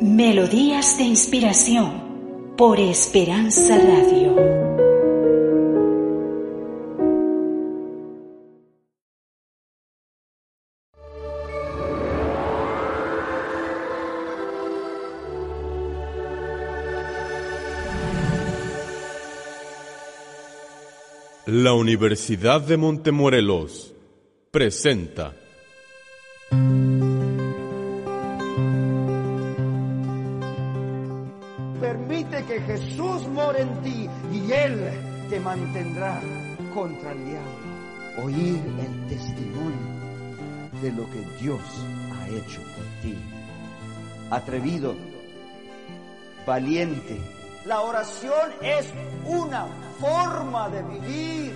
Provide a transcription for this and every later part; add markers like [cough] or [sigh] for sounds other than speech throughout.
Melodías de inspiración por Esperanza Radio. La Universidad de Montemorelos presenta mantendrá contra el diablo. Oír el testimonio de lo que Dios ha hecho por ti. Atrevido, valiente. La oración es una forma de vivir.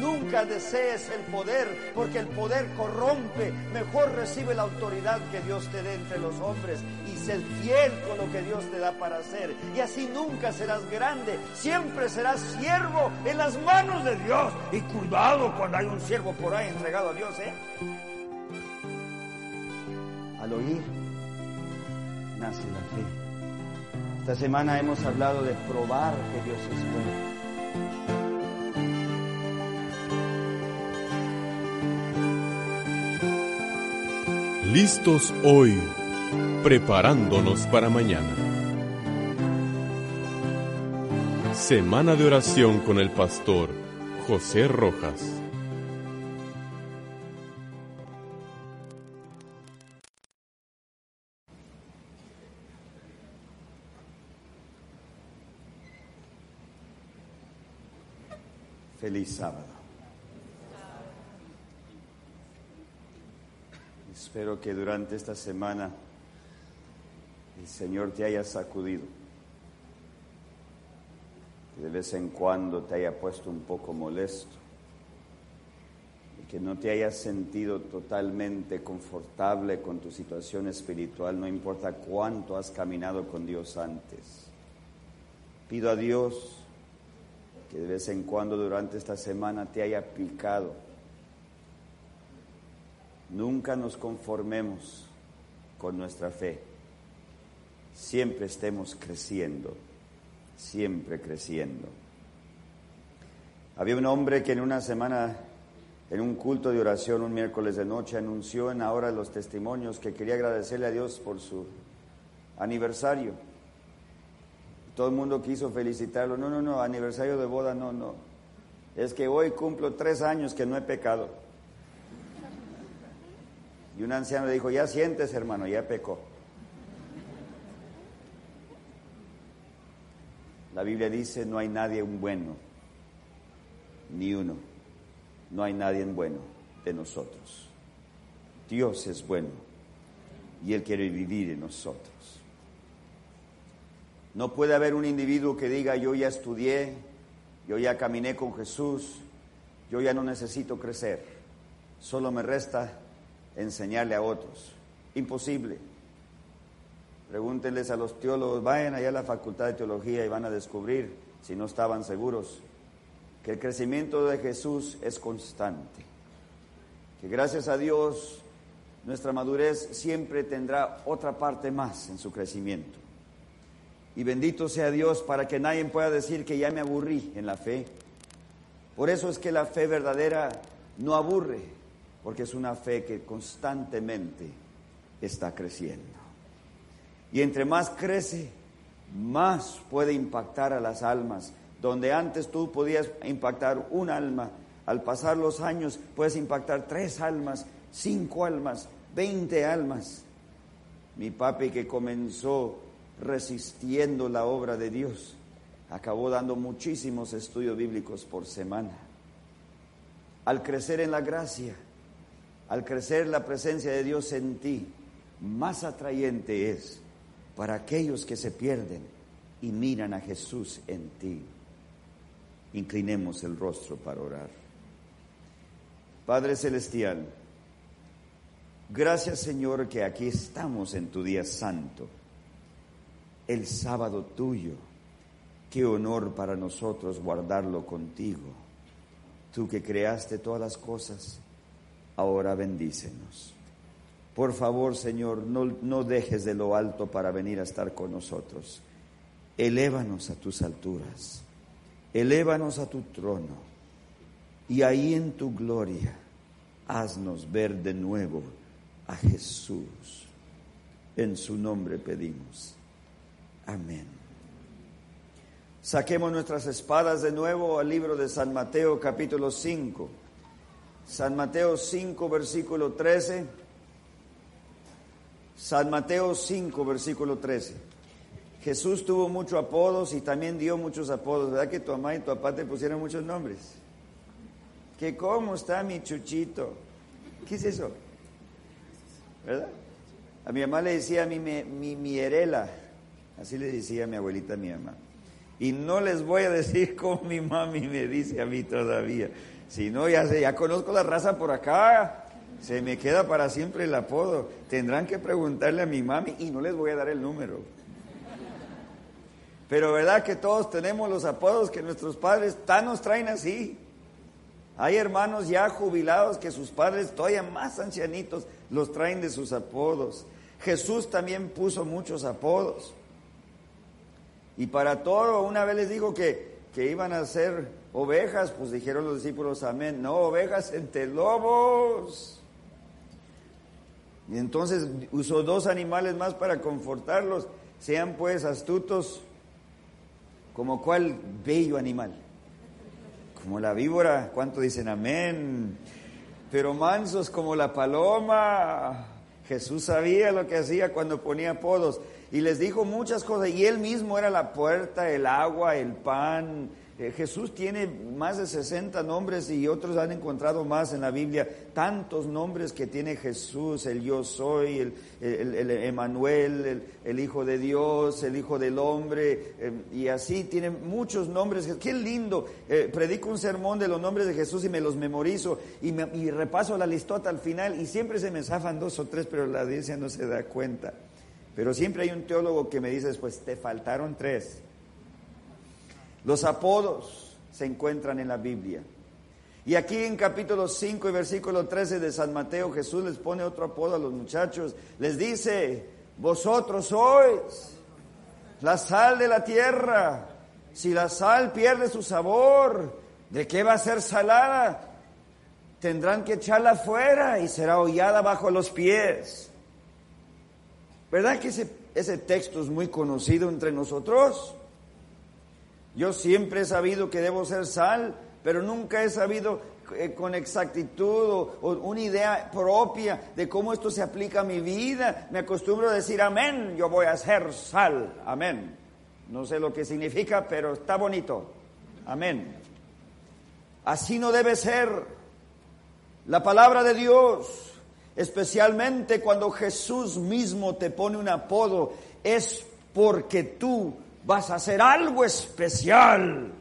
Nunca desees el poder, porque el poder corrompe. Mejor recibe la autoridad que Dios te dé entre los hombres sé fiel con lo que Dios te da para hacer. Y así nunca serás grande, siempre serás siervo en las manos de Dios. Y cuidado cuando hay un siervo por ahí entregado a Dios, ¿eh? Al oír, nace la fe. Esta semana hemos hablado de probar que Dios es bueno. Listos hoy, preparándonos para mañana. Semana de oración con el pastor José Rojas. Feliz sábado. Espero que durante esta semana Señor te haya sacudido, que de vez en cuando te haya puesto un poco molesto, y que no te hayas sentido totalmente confortable con tu situación espiritual, no importa cuánto has caminado con Dios antes. Pido a Dios que de vez en cuando durante esta semana te haya picado. Nunca nos conformemos con nuestra fe. Siempre estemos creciendo, siempre creciendo. Había un hombre que en una semana, en un culto de oración, un miércoles de noche, anunció en ahora los testimonios que quería agradecerle a Dios por su aniversario. Todo el mundo quiso felicitarlo. No, no, no, aniversario de boda, no, no. Es que hoy cumplo tres años que no he pecado. Y un anciano le dijo, ya sientes, hermano, ya pecó. La Biblia dice, no hay nadie bueno, ni uno. No hay nadie bueno de nosotros. Dios es bueno y Él quiere vivir en nosotros. No puede haber un individuo que diga, yo ya estudié, yo ya caminé con Jesús, yo ya no necesito crecer, solo me resta enseñarle a otros. Imposible. Pregúntenles a los teólogos, vayan allá a la Facultad de Teología y van a descubrir, si no estaban seguros, que el crecimiento de Jesús es constante. Que gracias a Dios nuestra madurez siempre tendrá otra parte más en su crecimiento. Y bendito sea Dios para que nadie pueda decir que ya me aburrí en la fe. Por eso es que la fe verdadera no aburre, porque es una fe que constantemente está creciendo. Y entre más crece, más puede impactar a las almas. Donde antes tú podías impactar un alma, al pasar los años puedes impactar tres almas, cinco almas, veinte almas. Mi papi que comenzó resistiendo la obra de Dios, acabó dando muchísimos estudios bíblicos por semana. Al crecer en la gracia, al crecer la presencia de Dios en ti, más atrayente es para aquellos que se pierden y miran a Jesús en ti. Inclinemos el rostro para orar. Padre Celestial, gracias Señor que aquí estamos en tu día santo, el sábado tuyo. Qué honor para nosotros guardarlo contigo. Tú que creaste todas las cosas, ahora bendícenos. Por favor, Señor, no, no dejes de lo alto para venir a estar con nosotros. Elévanos a tus alturas, elévanos a tu trono, y ahí en tu gloria haznos ver de nuevo a Jesús. En su nombre pedimos. Amén. Saquemos nuestras espadas de nuevo al libro de San Mateo capítulo 5. San Mateo 5 versículo 13. San Mateo 5 versículo 13. Jesús tuvo muchos apodos y también dio muchos apodos. ¿Verdad que tu mamá y tu papá te pusieron muchos nombres? Que cómo está mi chuchito. ¿Qué es eso? ¿Verdad? A mi mamá le decía a mi, mi, mierela, así le decía a mi abuelita a mi mamá. Y no les voy a decir [laughs] cómo mi mami me dice a mí todavía. Si no, ya, ya conozco la raza por acá. Se me queda para siempre el apodo. Tendrán que preguntarle a mi mami y no les voy a dar el número. Pero verdad que todos tenemos los apodos que nuestros padres tan nos traen así. Hay hermanos ya jubilados que sus padres, todavía más ancianitos, los traen de sus apodos. Jesús también puso muchos apodos. Y para todo, una vez les dijo que, que iban a ser ovejas, pues dijeron los discípulos, amén. No, ovejas entre lobos. Y entonces usó dos animales más para confortarlos. Sean pues astutos como cual bello animal como la víbora, ¿cuánto dicen amén? Pero mansos como la paloma. Jesús sabía lo que hacía cuando ponía apodos y les dijo muchas cosas y él mismo era la puerta, el agua, el pan, eh, Jesús tiene más de 60 nombres y otros han encontrado más en la Biblia, tantos nombres que tiene Jesús, el yo soy, el, el, Emanuel, el, Hijo de Dios, el Hijo del Hombre, eh, y así tiene muchos nombres. Qué lindo, eh, predico un sermón de los nombres de Jesús y me los memorizo y, repaso la listota al final y siempre se me zafan dos o tres, pero la audiencia no se da cuenta. Pero siempre hay un teólogo que me dice después, te faltaron tres. Los apodos se encuentran en la Biblia. Y aquí en capítulo 5 y versículo 13 de San Mateo, Jesús les pone otro apodo a los muchachos. Les dice, vosotros sois la sal de la tierra. Si la sal pierde su sabor, ¿de qué va a ser salada? Tendrán que echarla fuera y será hollada bajo los pies. ¿Verdad que ese, ese texto es muy conocido entre nosotros? Yo siempre he sabido que debo ser sal, pero nunca he sabido eh, con exactitud o, una idea propia de cómo esto se aplica a mi vida. Me acostumbro a decir amén, yo voy a ser sal, amén. No sé lo que significa, pero está bonito. Amén. Así no debe ser. La palabra de Dios, especialmente cuando Jesús mismo te pone un apodo, es porque tú vas a hacer algo especial.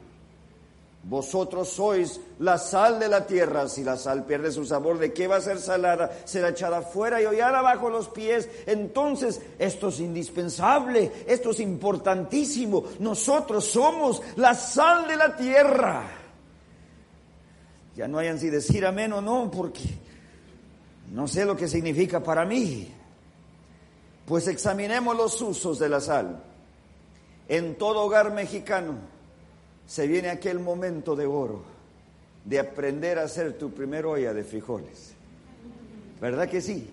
Vosotros sois la sal de la tierra. Si la sal pierde su sabor, ¿de qué va a ser salada? Será echada fuera y hollada bajo los pies. Entonces, esto es indispensable, esto es importantísimo. Nosotros somos la sal de la tierra. Ya no hayan si decir amén o no, porque no sé lo que significa para mí. Pues examinemos los usos de la sal. En todo hogar mexicano se viene aquel momento de oro de aprender a hacer tu primer olla de frijoles. ¿Verdad que sí?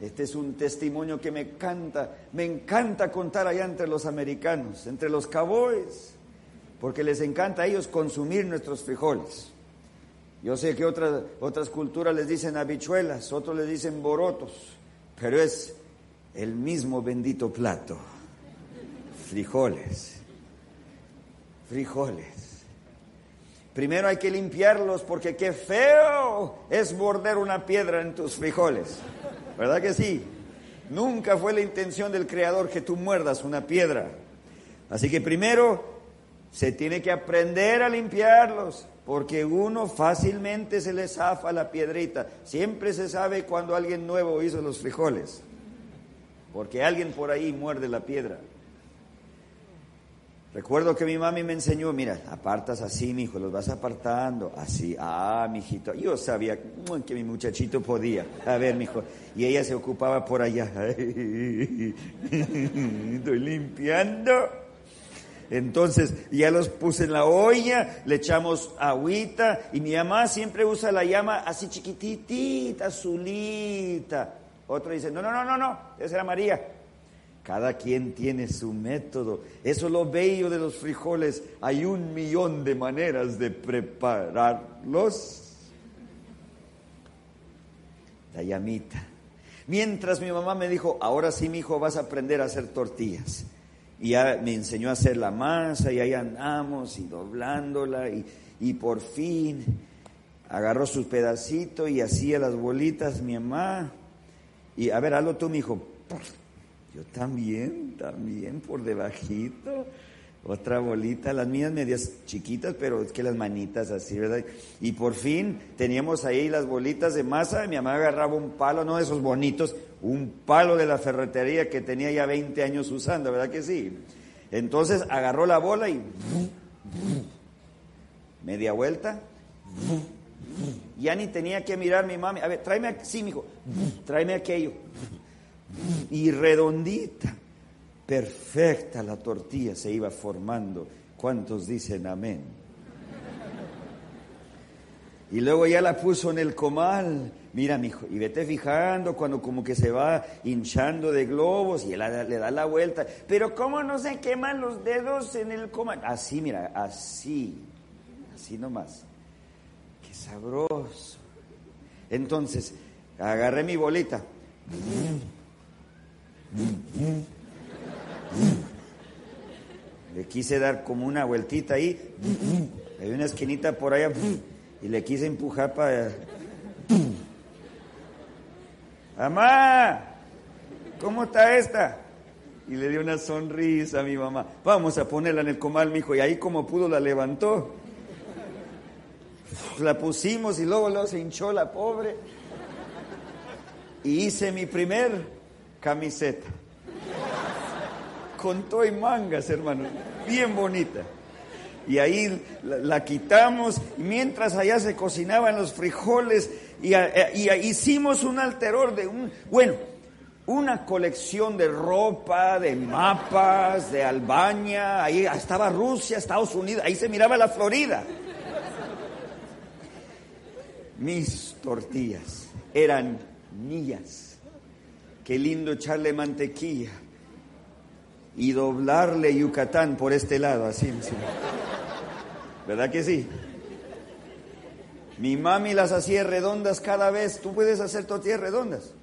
Este es un testimonio que me encanta, me encanta contar allá entre los americanos, entre los cowboys, porque les encanta a ellos consumir nuestros frijoles. Yo sé que otras, otras culturas les dicen habichuelas, otros les dicen borotos, pero es el mismo bendito plato frijoles. Frijoles. Primero hay que limpiarlos porque qué feo es morder una piedra en tus frijoles. ¿Verdad que sí? Nunca fue la intención del Creador que tú muerdas una piedra. Así que primero se tiene que aprender a limpiarlos, porque uno fácilmente se le zafa la piedrita. Siempre se sabe cuando alguien nuevo hizo los frijoles, porque alguien por ahí muerde la piedra. Recuerdo que mi mami me enseñó, mira, apartas así, mi hijo, los vas apartando, así, ah, mijito. Yo sabía mm, que mi muchachito podía. A ver, mi hijo. Y ella se ocupaba por allá. [laughs] Estoy limpiando. Entonces ya los puse en la olla, le echamos agüita y mi mamá siempre usa la llama así chiquititita, azulita. Otro dice, no, no, no, no, no, esa era María. Cada quien tiene su método. Eso es lo bello de los frijoles. Hay un millón de maneras de prepararlos. La llamita. Mientras mi mamá me dijo, ahora sí, mi hijo, vas a aprender a hacer tortillas. Y ya me enseñó a hacer la masa y ahí andamos y doblándola y, y por fin agarró sus pedacitos y hacía las bolitas mi mamá. Y a ver, hazlo tú, mi hijo. Yo también, también, por debajito. Otra bolita, las mías medias chiquitas, pero es que las manitas así, ¿verdad? Y por fin teníamos ahí las bolitas de masa, mi mamá agarraba un palo, no de esos bonitos, un palo de la ferretería que tenía ya 20 años usando, ¿verdad que sí? Entonces agarró la bola y media vuelta, ya ni tenía que mirar mi mami, a ver, tráeme, sí, mijo, tráeme aquello, y redondita perfecta la tortilla se iba formando. ¿Cuántos dicen amén? Y luego ya la puso en el comal. Mira, mijo, y vete fijando cuando como que se va hinchando de globos y él le da la vuelta. Pero ¿cómo no se queman los dedos en el comal? Así, mira, así. Así nomás. Qué sabroso. Entonces, agarré mi bolita. Le quise dar como una vueltita ahí. Hay una esquinita por allá. Y le quise empujar para... Mamá, ¿cómo está esta? Y le dio una sonrisa a mi mamá. Vamos a ponerla en el comal, mijo. Y ahí como pudo la levantó. La pusimos y luego, luego se hinchó la pobre. Y hice mi primer camiseta con y mangas, hermano, bien bonita. Y ahí la, quitamos, mientras allá se cocinaban los frijoles, y, y, hicimos un alteror de un, bueno, una colección de ropa, de mapas, de Albania, ahí estaba Rusia, Estados Unidos, ahí se miraba la Florida. Mis tortillas eran mías. Qué lindo echarle mantequilla y doblarle Yucatán por este lado, así. ¿Verdad que sí? Mi mami las hacía redondas cada vez. ¿Tú puedes hacer tortillas redondas?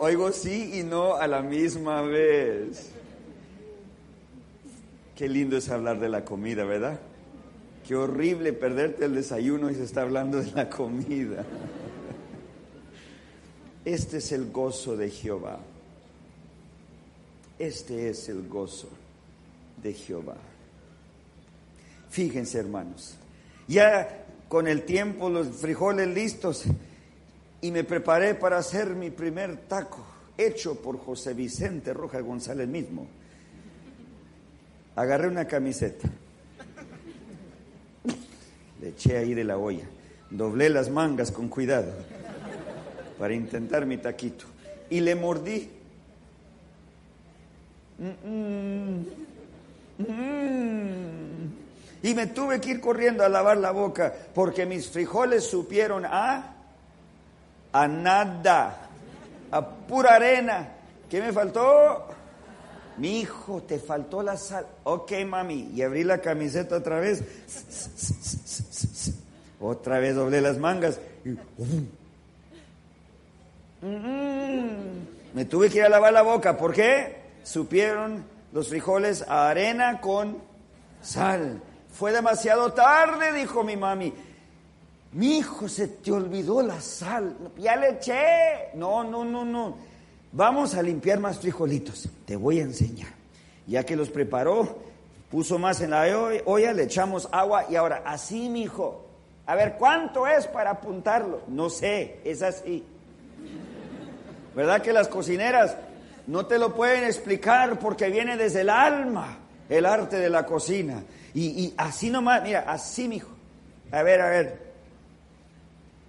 Oigo sí y no a la misma vez. Qué lindo es hablar de la comida, ¿verdad? Qué horrible perderte el desayuno y se está hablando de la comida. Este es el gozo de Jehová. Este es el gozo de Jehová. Fíjense, hermanos, ya con el tiempo los frijoles listos y me preparé para hacer mi primer taco, hecho por José Vicente Roja González mismo. Agarré una camiseta, le eché ahí de la olla, doblé las mangas con cuidado para intentar mi taquito y le mordí y me tuve que ir corriendo a lavar la boca porque mis frijoles supieron a, a nada, a pura arena. ¿Qué me faltó? Mi hijo, te faltó la sal. Ok, mami. Y abrí la camiseta otra vez. Otra vez doblé las mangas. Me tuve que ir a lavar la boca. ¿Por qué? supieron los frijoles a arena con sal. Fue demasiado tarde, dijo mi mami. Mi hijo, se te olvidó la sal. Ya le eché. No, no, no, no. Vamos a limpiar más frijolitos. Te voy a enseñar. Ya que los preparó, puso más en la olla, le echamos agua y ahora, así, mi hijo. A ver, ¿cuánto es para apuntarlo? No sé, es así. ¿Verdad que las cocineras no te lo pueden explicar porque viene desde el alma. el arte de la cocina. Y, y así nomás, mira, así, mijo. A ver, a ver.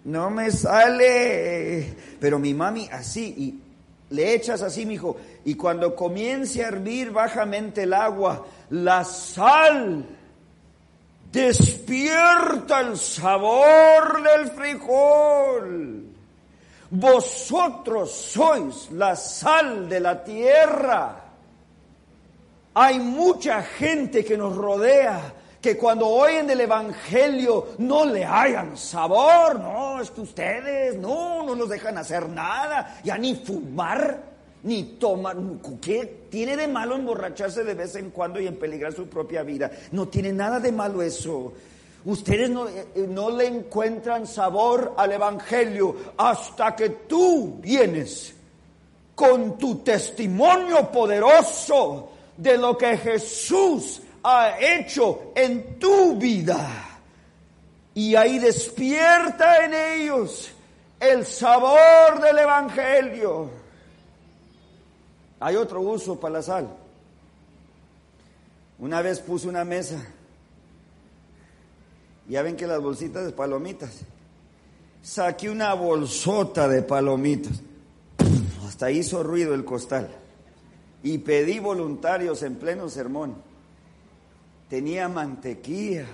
No me sale. Pero mi mami así, y le echas así, mijo. Y cuando comience a hervir bajamente el agua, la sal despierta el sabor del frijol. Vosotros sois la sal de la tierra. Hay mucha gente que nos rodea que cuando oyen del Evangelio no le hayan sabor. No, es que ustedes no, no nos dejan hacer nada, ya ni fumar, ni tomar. ¿Qué tiene de malo emborracharse de vez en cuando y en peligrar su propia vida? No tiene nada de malo eso. Ustedes no, eh, eh, no le encuentran sabor al Evangelio hasta que tú vienes con tu testimonio poderoso de lo que Jesús ha hecho en tu vida. Y ahí despierta en ellos el sabor del Evangelio. Hay otro uso para la sal. Una vez puse una mesa. Ya ven que las bolsitas de palomitas. Saqué una bolsota de palomitas. Hasta hizo ruido el costal. Y pedí voluntarios en pleno sermón tenía mantequilla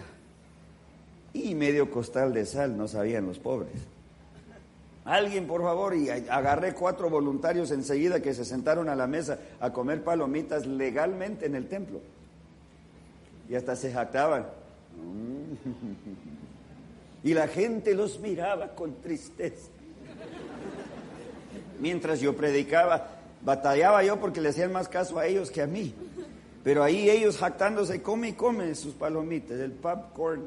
y medio costal de sal, no sabían los pobres. Alguien, por favor, y agarré cuatro voluntarios enseguida que se sentaron a la mesa a comer palomitas legalmente en el templo. Y hasta se jactaban. [laughs] Y la gente los miraba con tristeza. Mientras yo predicaba, batallaba yo porque le hacían más caso a ellos que a mí. Pero ahí ellos jactándose, come y come sus palomitas, el popcorn.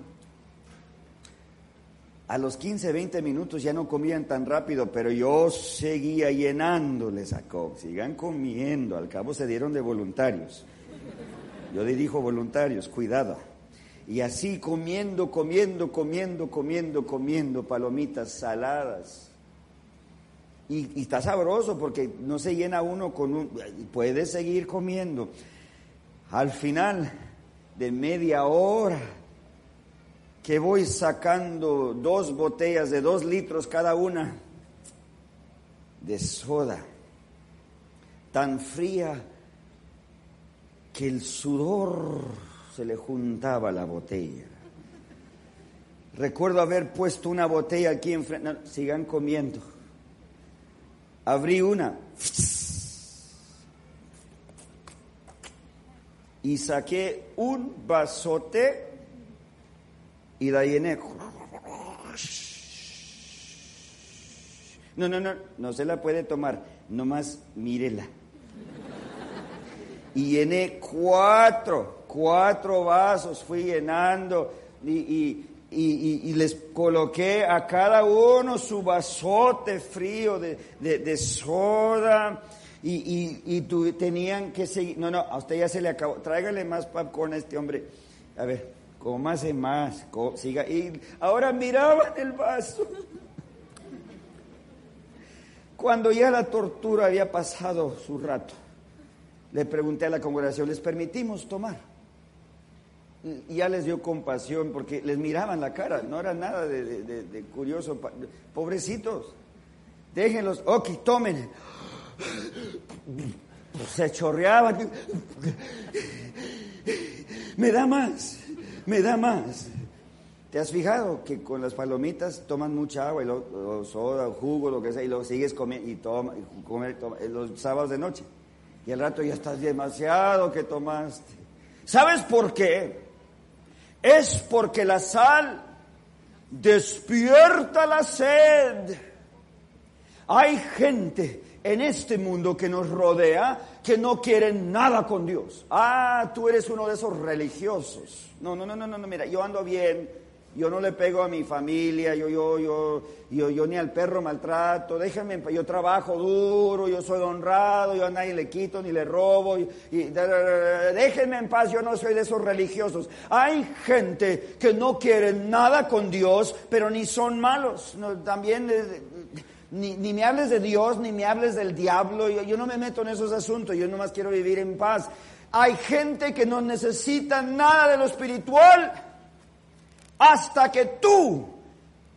A los 15, 20 minutos ya no comían tan rápido, pero yo seguía llenándoles a comer. Sigan comiendo, al cabo se dieron de voluntarios. Yo dirijo voluntarios, cuidado. Y así comiendo, comiendo, comiendo, comiendo, comiendo palomitas saladas. Y, está sabroso porque no se llena uno con un... Puede seguir comiendo. Al final de media hora que voy sacando dos botellas de dos litros cada una de soda, tan fría que el sudor se le juntaba la botella. Recuerdo haber puesto una botella aquí enfrente, sigan comiendo. Abrí una y saqué un vasote y la llené. No, no, no, no se la puede tomar, nomás mírela. Y llené cuatro, cuatro vasos, fui llenando y, les coloqué a cada uno su vasote frío de, de soda y, y, y tenían que seguir. No, no, a usted ya se le acabó. Tráigale más popcorn a este hombre. A ver, cómase más. siga. Y ahora miraban el vaso. Cuando ya la tortura había pasado su rato, le pregunté a la congregación, ¿les permitimos tomar? Ya les dio compasión porque les miraban la cara, no era nada de, de curioso. Pobrecitos, déjenlos, ok, tomen se chorreaba. Me da más, me da más. ¿Te has fijado que con las palomitas toman mucha agua y lo, soda, jugo, lo que sea, y lo sigues comiendo y toma, y los sábados de noche? Y al rato ya estás demasiado que tomaste. ¿Sabes por qué? Es porque la sal despierta la sed. Hay gente en este mundo que nos rodea que no quieren nada con Dios. Ah, tú eres uno de esos religiosos. No, no, no, no, no, mira, yo ando bien, yo no le pego a mi familia, yo, yo, yo, yo, yo ni al perro maltrato, déjame, yo trabajo duro, yo soy honrado, yo a nadie le quito ni le robo, y, déjenme en paz, yo no soy de esos religiosos. Hay gente que no quiere nada con Dios, pero ni son malos. También ni, ni, me hables de Dios, ni me hables del diablo. Yo, yo, no me meto en esos asuntos. Yo nomás quiero vivir en paz. Hay gente que no necesita nada de lo espiritual hasta que tú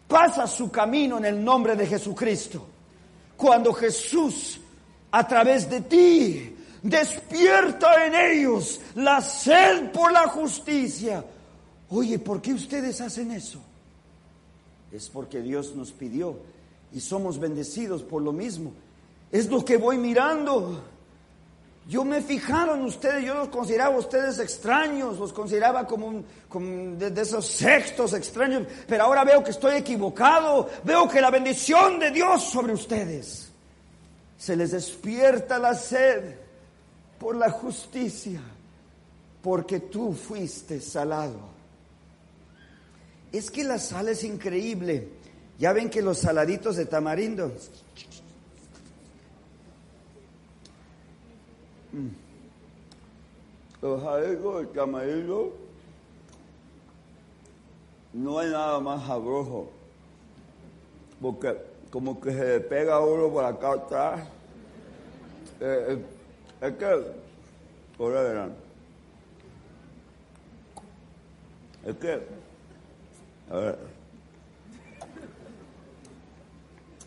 pasas su camino en el nombre de Jesucristo. Cuando Jesús, a través de ti, despierta en ellos la sed por la justicia. Oye, ¿por qué ustedes hacen eso? Es porque Dios nos pidió y somos bendecidos por lo mismo. Es lo que voy mirando. Yo me fijaron ustedes, yo los consideraba ustedes extraños, los consideraba como, de, de, esos sextos extraños, pero ahora veo que estoy equivocado, veo que la bendición de Dios sobre ustedes se les despierta la sed por la justicia, porque tú fuiste salado. Es que la sal es increíble. Ya ven que los saladitos de tamarindo. Los saladitos de tamarindo no hay nada más sabroso. Porque como que se le pega uno por acá atrás. Eh, eh, es que, ahora verán, es que, a ver,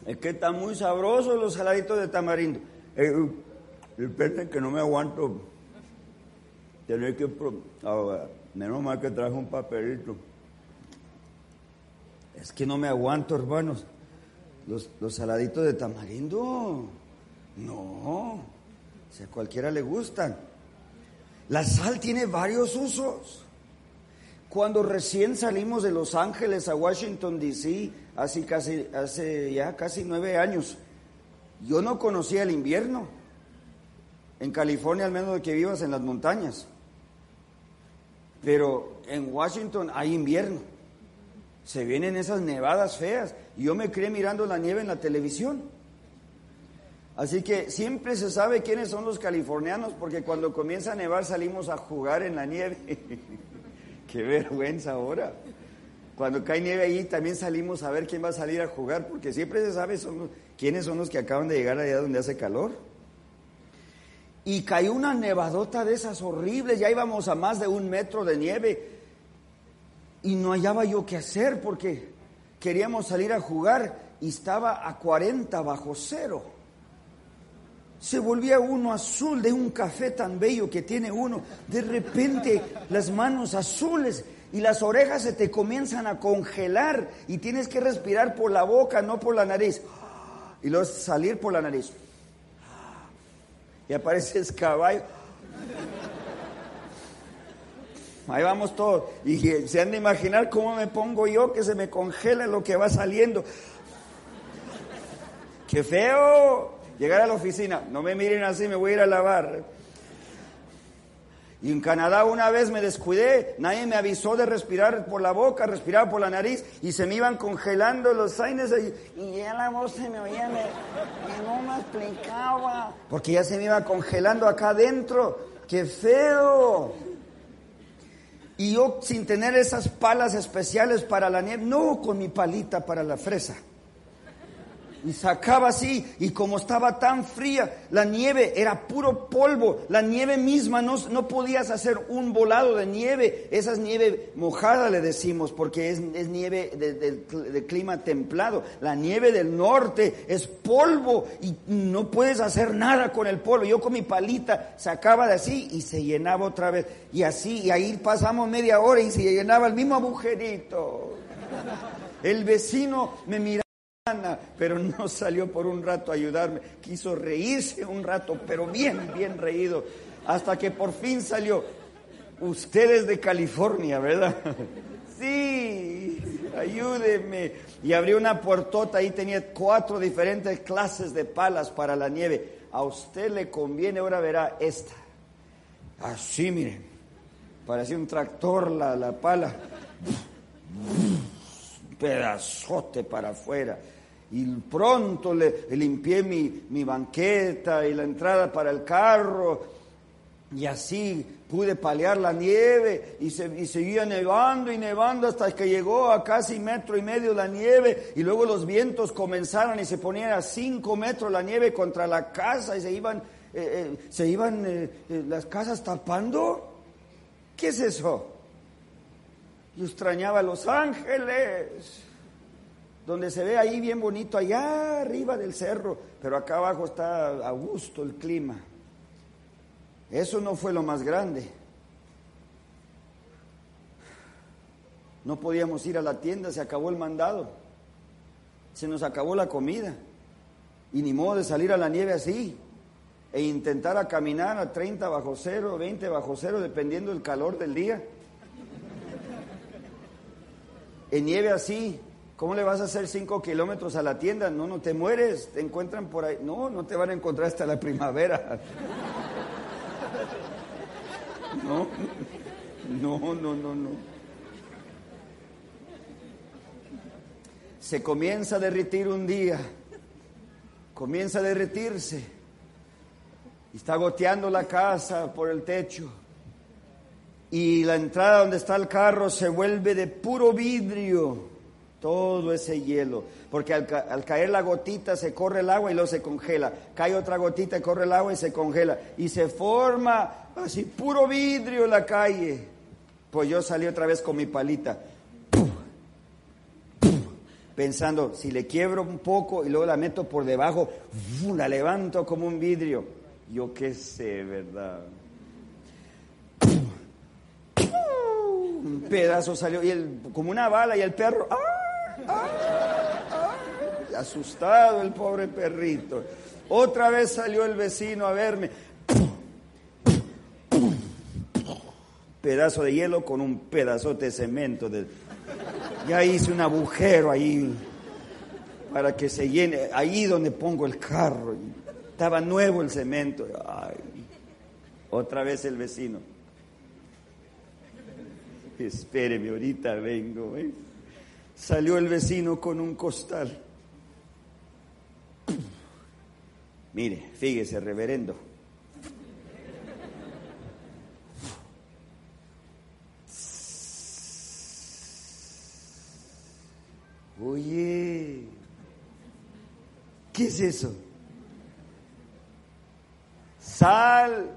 es que están muy sabrosos los saladitos de tamarindo. Eh, depende que no me aguanto tener que, menos mal que traje un papelito. Es que no me aguanto, hermanos. Los, los saladitos de tamarindo. No. Si a cualquiera le gustan. La sal tiene varios usos. Cuando recién salimos de Los Ángeles a Washington, D.C., hace, casi, hace ya casi nueve años, yo no conocía el invierno. En California, al menos de que vivas en las montañas. Pero en Washington hay invierno. Se vienen esas nevadas feas. Y yo me crié mirando la nieve en la televisión. Así que siempre se sabe quiénes son los californianos, porque cuando comienza a nevar salimos a jugar en la nieve. [laughs] Qué vergüenza ahora. Cuando cae nieve ahí también salimos a ver quién va a salir a jugar, porque siempre se sabe son quiénes son los que acaban de llegar allá donde hace calor. Y cayó una nevadota de esas horribles, ya íbamos a más de un metro de nieve y no hallaba yo qué hacer porque queríamos salir a jugar y estaba a 40 bajo cero se volvía uno azul de un café tan bello que tiene uno. De repente las manos azules y las orejas se te comienzan a congelar y tienes que respirar por la boca, no por la nariz. Y luego salir por la nariz. Y apareces caballo. Ahí vamos todos. Y se han de imaginar cómo me pongo yo que se me congela lo que va saliendo. ¡Qué feo! Llegar a la oficina, no me miren así, me voy a ir a lavar. Y en Canadá una vez me descuidé, nadie me avisó de respirar por la boca, respirar por la nariz y se me iban congelando los aines y, ya la voz se me oía, me, no me explicaba. Porque ya se me iba congelando acá adentro. ¡Qué feo! Y yo sin tener esas palas especiales para la nieve, no con mi palita para la fresa y sacaba así, y como estaba tan fría, la nieve era puro polvo, la nieve misma, no, no podías hacer un volado de nieve, esa es nieve mojada le decimos, porque es, nieve de, clima templado, la nieve del norte es polvo y no puedes hacer nada con el polvo, yo con mi palita sacaba de así y se llenaba otra vez, y así, y ahí pasamos media hora y se llenaba el mismo agujerito. El vecino me miraba pero no salió por un rato a ayudarme. Quiso reírse un rato, pero bien, bien reído. Hasta que por fin salió. Ustedes de California, ¿verdad? [laughs] Sí, ayúdeme. Y abrió una puertota, ahí tenía cuatro diferentes clases de palas para la nieve. A usted le conviene, ahora verá esta. Así, miren. Parecía un tractor la, la pala. Pedazote para afuera y pronto le, limpié mi, mi, banqueta y la entrada para el carro y así pude paliar la nieve y, se, y seguía nevando y nevando hasta que llegó a casi metro y medio la nieve y luego los vientos comenzaron y se ponían a cinco metros la nieve contra la casa y se iban eh, eh, se iban eh, las casas tapando. ¿Qué es eso? Extrañaba Los Ángeles, donde se ve ahí bien bonito, allá arriba del cerro, pero acá abajo está a gusto el clima. Eso no fue lo más grande. No podíamos ir a la tienda, se acabó el mandado, se nos acabó la comida y ni modo de salir a la nieve así e intentar a caminar a 30 bajo cero, 20 bajo cero, dependiendo del calor del día. En nieve así, ¿cómo le vas a hacer 5 kilómetros a la tienda? No, no te mueres, te encuentran por ahí. No, no te van a encontrar hasta la primavera. [laughs] No, no, no, no, no. Se comienza a derretir un día, comienza a derretirse está goteando la casa por el techo y la entrada donde está el carro se vuelve de puro vidrio, todo ese hielo, porque al, caer la gotita se corre el agua y luego se congela, cae otra gotita y corre el agua y se congela, y se forma así puro vidrio en la calle. Pues yo salí otra vez con mi palita, pensando, si le quiebro un poco y luego la meto por debajo, la levanto como un vidrio. Yo qué sé, ¿verdad? Un pedazo salió, y el, como una bala, y el perro, ¡ah! ¡Ah! asustado el pobre perrito. Otra vez salió el vecino a verme. Pedazo de hielo con un pedazote de cemento. Ya hice un agujero ahí para que se llene, ahí donde pongo el carro. Estaba nuevo el cemento. Otra vez el vecino. Espéreme, ahorita vengo. ¿eh? Salió el vecino con un costal. Mire, fíjese, reverendo. Oye, ¿qué es eso? Sal.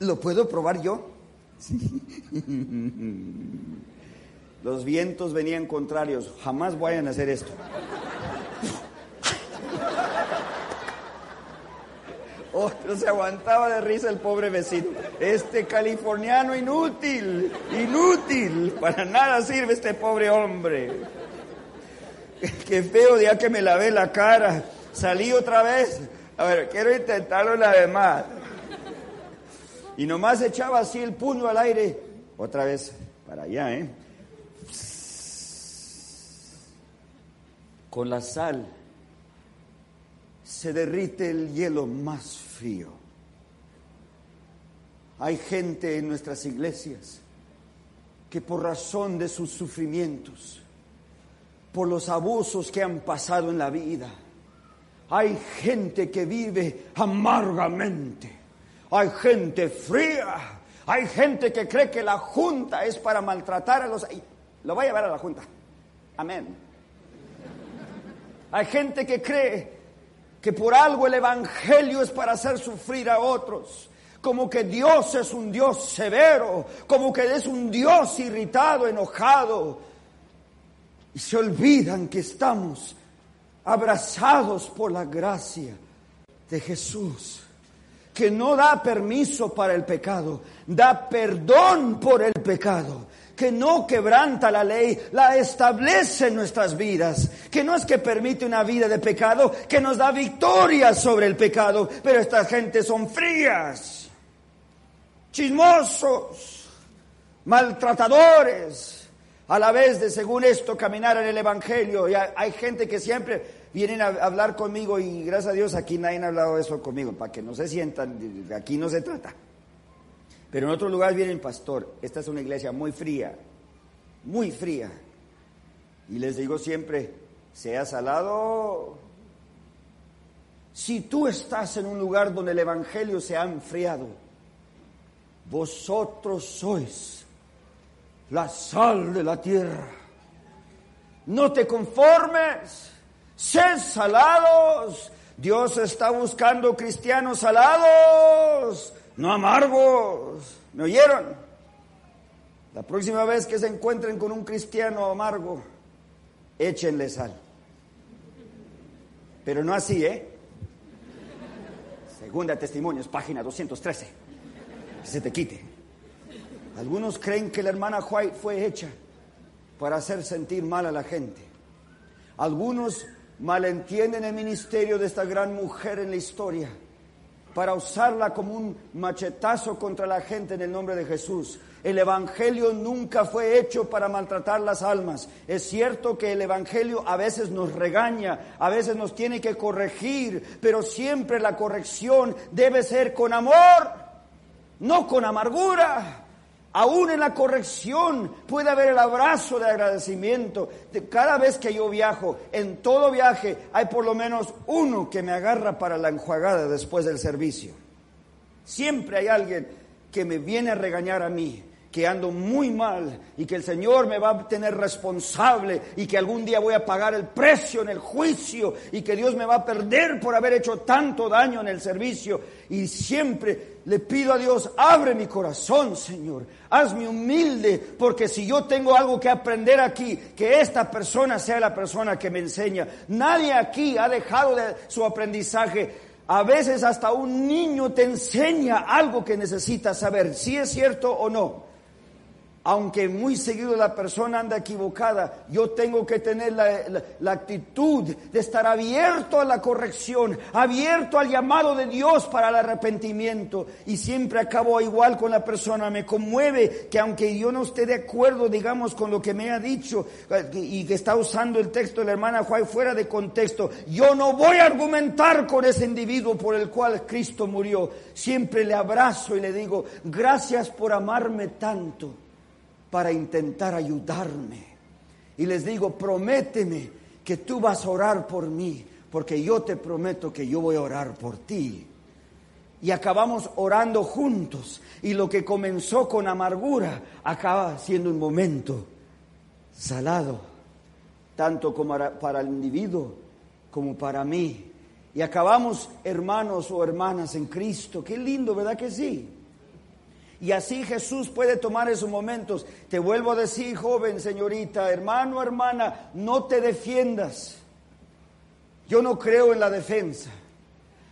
¿Lo puedo probar yo? Los vientos venían contrarios. Jamás vayan a hacer esto. No se aguantaba de risa el pobre vecino. Este californiano inútil, inútil. Para nada sirve este pobre hombre. Qué feo día que me lavé la cara. Salí otra vez. A ver, quiero intentarlo una vez más. Y nomás echaba así el puño al aire. Otra vez, para allá, ¿eh? Con la sal se derrite el hielo más frío. Hay gente en nuestras iglesias que por razón de sus sufrimientos, por los abusos que han pasado en la vida, hay gente que vive amargamente, hay gente fría, hay gente que cree que la junta es para maltratar a los... Lo voy a llevar a la junta. Amén. Hay gente que cree que por algo el Evangelio es para hacer sufrir a otros. Como que Dios es un Dios severo, como que es un Dios irritado, enojado. Y se olvidan que estamos abrazados por la gracia de Jesús, que no da permiso para el pecado, da perdón por el pecado, que no quebranta la ley, la establece en nuestras vidas, que no es que permite una vida de pecado, que nos da victoria sobre el pecado, pero estas gentes son frías, chismosos, maltratadores, a la vez de, según esto, caminar en el Evangelio. Y hay gente que siempre vienen a hablar conmigo y gracias a Dios aquí nadie ha hablado eso conmigo, para que no se sientan, aquí no se trata. Pero en otro lugar vienen, pastor, esta es una iglesia muy fría, muy fría. Y les digo siempre, sea salado. Si tú estás en un lugar donde el Evangelio se ha enfriado, vosotros sois la sal de la tierra. No te conformes, sed salados, Dios está buscando cristianos salados, no amargos. ¿Me oyeron? La próxima vez que se encuentren con un cristiano amargo, échenle sal. Pero no así, ¿eh? Segunda Testimonios, página 213. Que se te quite. Algunos creen que la hermana White fue hecha para hacer sentir mal a la gente. Algunos malentienden el ministerio de esta gran mujer en la historia para usarla como un machetazo contra la gente en el nombre de Jesús. El Evangelio nunca fue hecho para maltratar las almas. Es cierto que el Evangelio a veces nos regaña, a veces nos tiene que corregir, pero siempre la corrección debe ser con amor, no con amargura. Aún en la corrección puede haber el abrazo de agradecimiento. Cada vez que yo viajo, en todo viaje, hay por lo menos uno que me agarra para la enjuagada después del servicio. Siempre hay alguien que me viene a regañar a mí que ando muy mal y que el Señor me va a tener responsable y que algún día voy a pagar el precio en el juicio y que Dios me va a perder por haber hecho tanto daño en el servicio. Y siempre le pido a Dios, abre mi corazón, Señor, hazme humilde, porque si yo tengo algo que aprender aquí, que esta persona sea la persona que me enseña. Nadie aquí ha dejado de su aprendizaje. A veces hasta un niño te enseña algo que necesitas saber, si es cierto o no aunque muy seguido la persona anda equivocada, yo tengo que tener la, actitud de estar abierto a la corrección, abierto al llamado de Dios para el arrepentimiento. Y siempre acabo igual con la persona. Me conmueve que aunque yo no esté de acuerdo, digamos, con lo que me ha dicho eh, y que está usando el texto de la hermana Juan fuera de contexto, yo no voy a argumentar con ese individuo por el cual Cristo murió. Siempre le abrazo y le digo, gracias por amarme tanto para intentar ayudarme. Y les digo, prométeme que tú vas a orar por mí, porque yo te prometo que yo voy a orar por ti. Y acabamos orando juntos. Y lo que comenzó con amargura acaba siendo un momento salado, tanto como para el individuo como para mí. Y acabamos hermanos o hermanas en Cristo. Qué lindo, ¿verdad que sí? Y así Jesús puede tomar esos momentos. Te vuelvo a decir, joven, señorita, hermano, hermana, no te defiendas. Yo no creo en la defensa.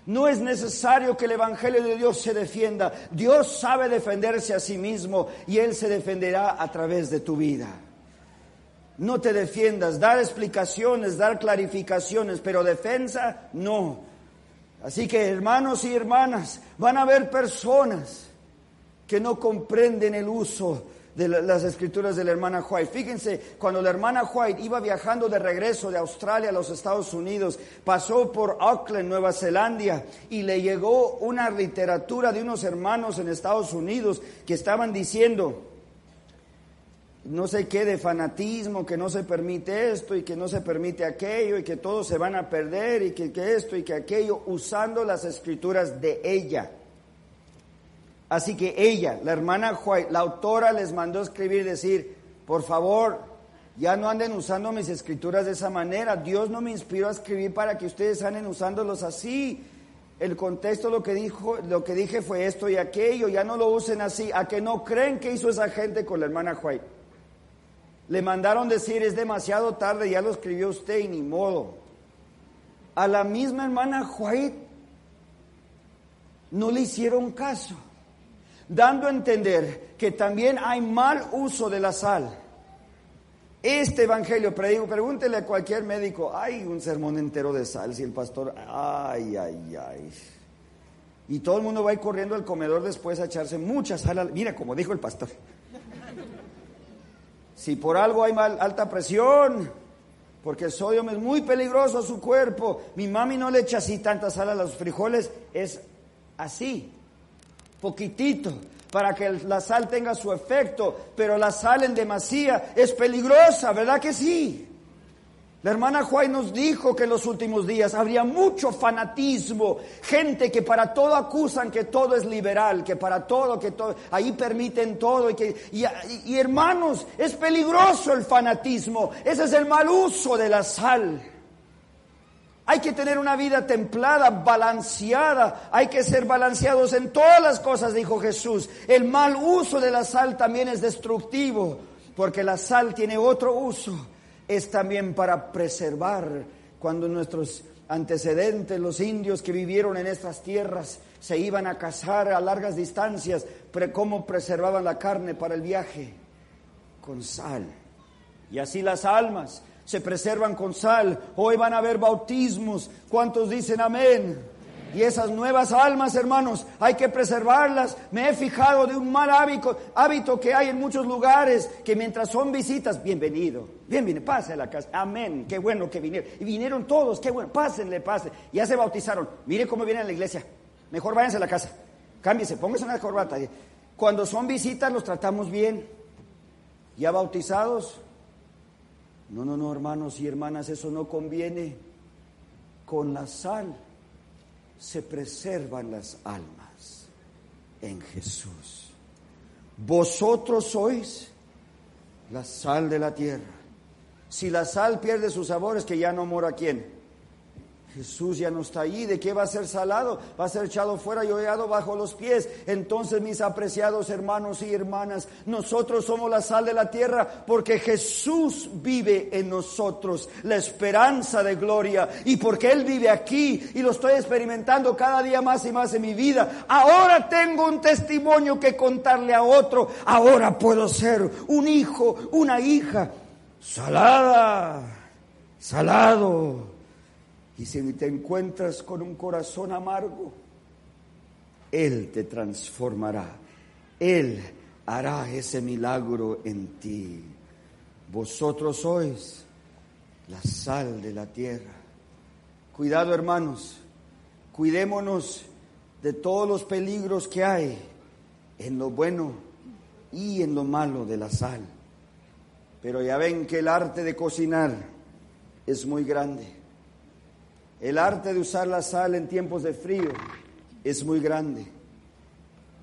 No es necesario que el Evangelio de Dios se defienda. Dios sabe defenderse a sí mismo y Él se defenderá a través de tu vida. No te defiendas, dar explicaciones, dar clarificaciones, pero defensa no. Así que hermanos y hermanas, van a haber personas que no comprenden el uso de las escrituras de la hermana White. Fíjense, cuando la hermana White iba viajando de regreso de Australia a los Estados Unidos, pasó por Auckland, Nueva Zelanda, y le llegó una literatura de unos hermanos en Estados Unidos que estaban diciendo, no sé qué de fanatismo, que no se permite esto y que no se permite aquello y que todos se van a perder y que, que esto y que aquello, usando las escrituras de ella. Así que ella, la hermana White, la autora les mandó escribir, decir, por favor, ya no anden usando mis escrituras de esa manera. Dios no me inspiró a escribir para que ustedes anden usándolos así. El contexto lo que dijo, lo que dije fue esto y aquello, ya no lo usen así, a que no creen que hizo esa gente con la hermana White. Le mandaron decir, es demasiado tarde, ya lo escribió usted y ni modo. A la misma hermana White no le hicieron caso dando a entender que también hay mal uso de la sal. Este evangelio, pregúntele a cualquier médico, hay un sermón entero de sal, si el pastor, ay, ay, ay. Y todo el mundo va corriendo al comedor después a echarse mucha sal. Mira, como dijo el pastor. Si por algo hay mal, alta presión, porque el sodio es muy peligroso a su cuerpo. Mi mami no le echa así tanta sal a los frijoles, es así poquitito, para que la sal tenga su efecto, pero la sal en demasía es peligrosa, ¿verdad que sí? La hermana Juan nos dijo que en los últimos días habría mucho fanatismo, gente que para todo acusan que todo es liberal, que para todo, que todo, ahí permiten todo y que, y hermanos, es peligroso el fanatismo, ese es el mal uso de la sal. Hay que tener una vida templada, balanceada. Hay que ser balanceados en todas las cosas, dijo Jesús. El mal uso de la sal también es destructivo, porque la sal tiene otro uso. Es también para preservar cuando nuestros antecedentes, los indios que vivieron en estas tierras, se iban a cazar a largas distancias, cómo preservaban la carne para el viaje con sal. Y así las almas se preservan con sal. Hoy van a haber bautismos. ¿Cuántos dicen amén? Y esas nuevas almas, hermanos, hay que preservarlas. Me he fijado de un mal hábito, hábito que hay en muchos lugares, que mientras son visitas, bienvenido, bienvenido, pase a la casa. Amén, qué bueno que vinieron. Y vinieron todos, qué bueno, pásenle, pásenle. Ya se bautizaron. Mire cómo vienen a la iglesia. Mejor váyanse a la casa. Cámbiese, póngase una corbata. Cuando son visitas los tratamos bien. Ya bautizados, no, no, no, hermanos y hermanas, eso no conviene. Con la sal se preservan las almas en Jesús. Vosotros sois la sal de la tierra. Si la sal pierde sus sabores, que ya no mora quién Jesús ya no está ahí. ¿De qué va a ser salado? Va a ser echado fuera y hollado bajo los pies. Entonces, mis apreciados hermanos y hermanas, nosotros somos la sal de la tierra porque Jesús vive en nosotros, la esperanza de gloria. Y porque Él vive aquí y lo estoy experimentando cada día más y más en mi vida. Ahora tengo un testimonio que contarle a otro. Ahora puedo ser un hijo, una hija salada, salado y si te encuentras con un corazón amargo, Él te transformará. Él hará ese milagro en ti. Vosotros sois la sal de la tierra. Cuidado hermanos, cuidémonos de todos los peligros que hay en lo bueno y en lo malo de la sal. Pero ya ven que el arte de cocinar es muy grande. El arte de usar la sal en tiempos de frío es muy grande.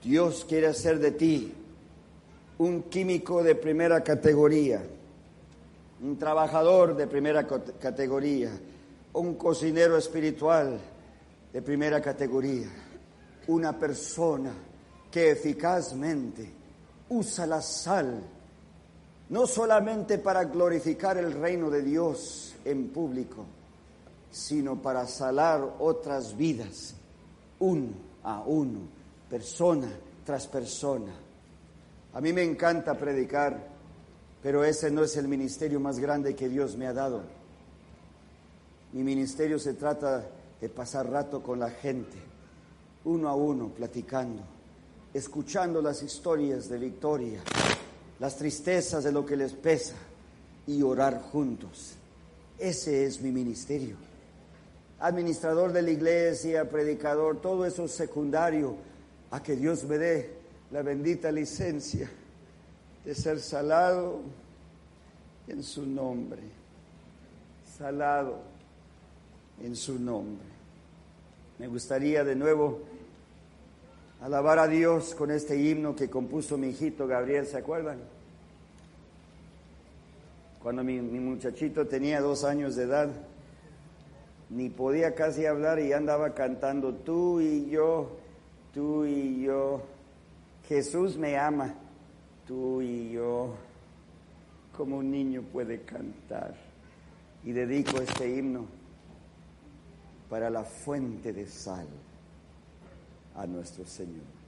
Dios quiere hacer de ti un químico de primera categoría, un trabajador de primera categoría, un cocinero espiritual de primera categoría, una persona que eficazmente usa la sal, no solamente para glorificar el reino de Dios en público, sino para salar otras vidas, uno a uno, persona tras persona. A mí me encanta predicar, pero ese no es el ministerio más grande que Dios me ha dado. Mi ministerio se trata de pasar rato con la gente, uno a uno, platicando, escuchando las historias de victoria, las tristezas de lo que les pesa y orar juntos. Ese es mi ministerio administrador de la iglesia, predicador, todo eso es secundario a que Dios me dé la bendita licencia de ser salado en su nombre, salado en su nombre. Me gustaría de nuevo alabar a Dios con este himno que compuso mi hijito Gabriel, ¿se acuerdan? Cuando mi, mi muchachito tenía dos años de edad ni podía casi hablar y andaba cantando, tú y yo, tú y yo, Jesús me ama, tú y yo, como un niño puede cantar. Y dedico este himno para la fuente de sal a nuestro Señor.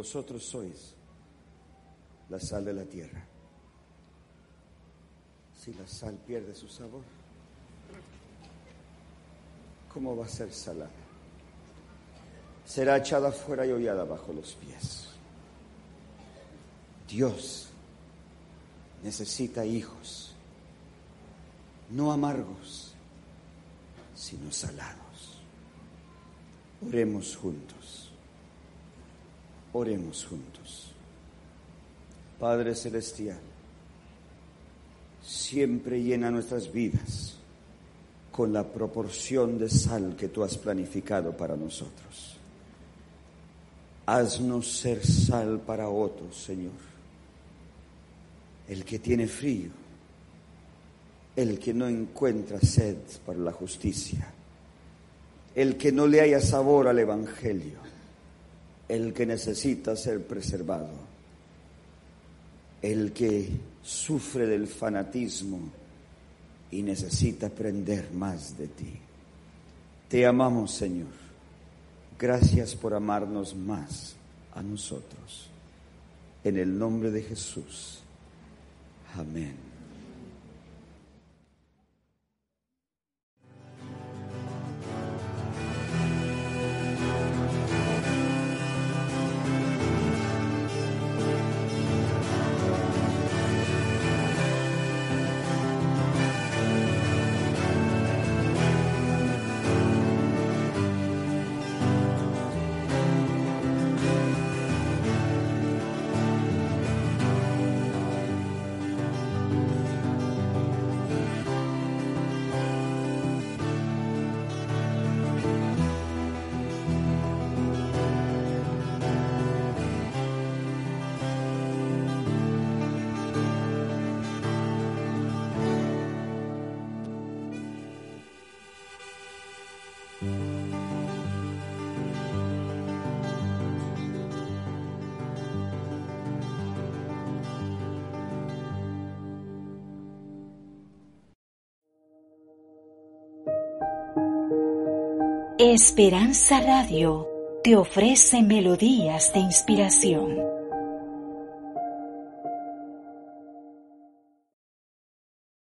Vosotros sois la sal de la tierra. Si la sal pierde su sabor, ¿cómo va a ser salada? Será echada fuera y hollada bajo los pies. Dios necesita hijos, no amargos, sino salados. Oremos juntos, oremos juntos. Padre Celestial, siempre llena nuestras vidas con la proporción de sal que tú has planificado para nosotros. Haznos ser sal para otros, Señor. El que tiene frío, el que no encuentra sed para la justicia, el que no le haya sabor al Evangelio, el que necesita ser preservado, el que sufre del fanatismo y necesita aprender más de ti. Te amamos, Señor. Gracias por amarnos más a nosotros. En el nombre de Jesús. Amén. Esperanza Radio te ofrece melodías de inspiración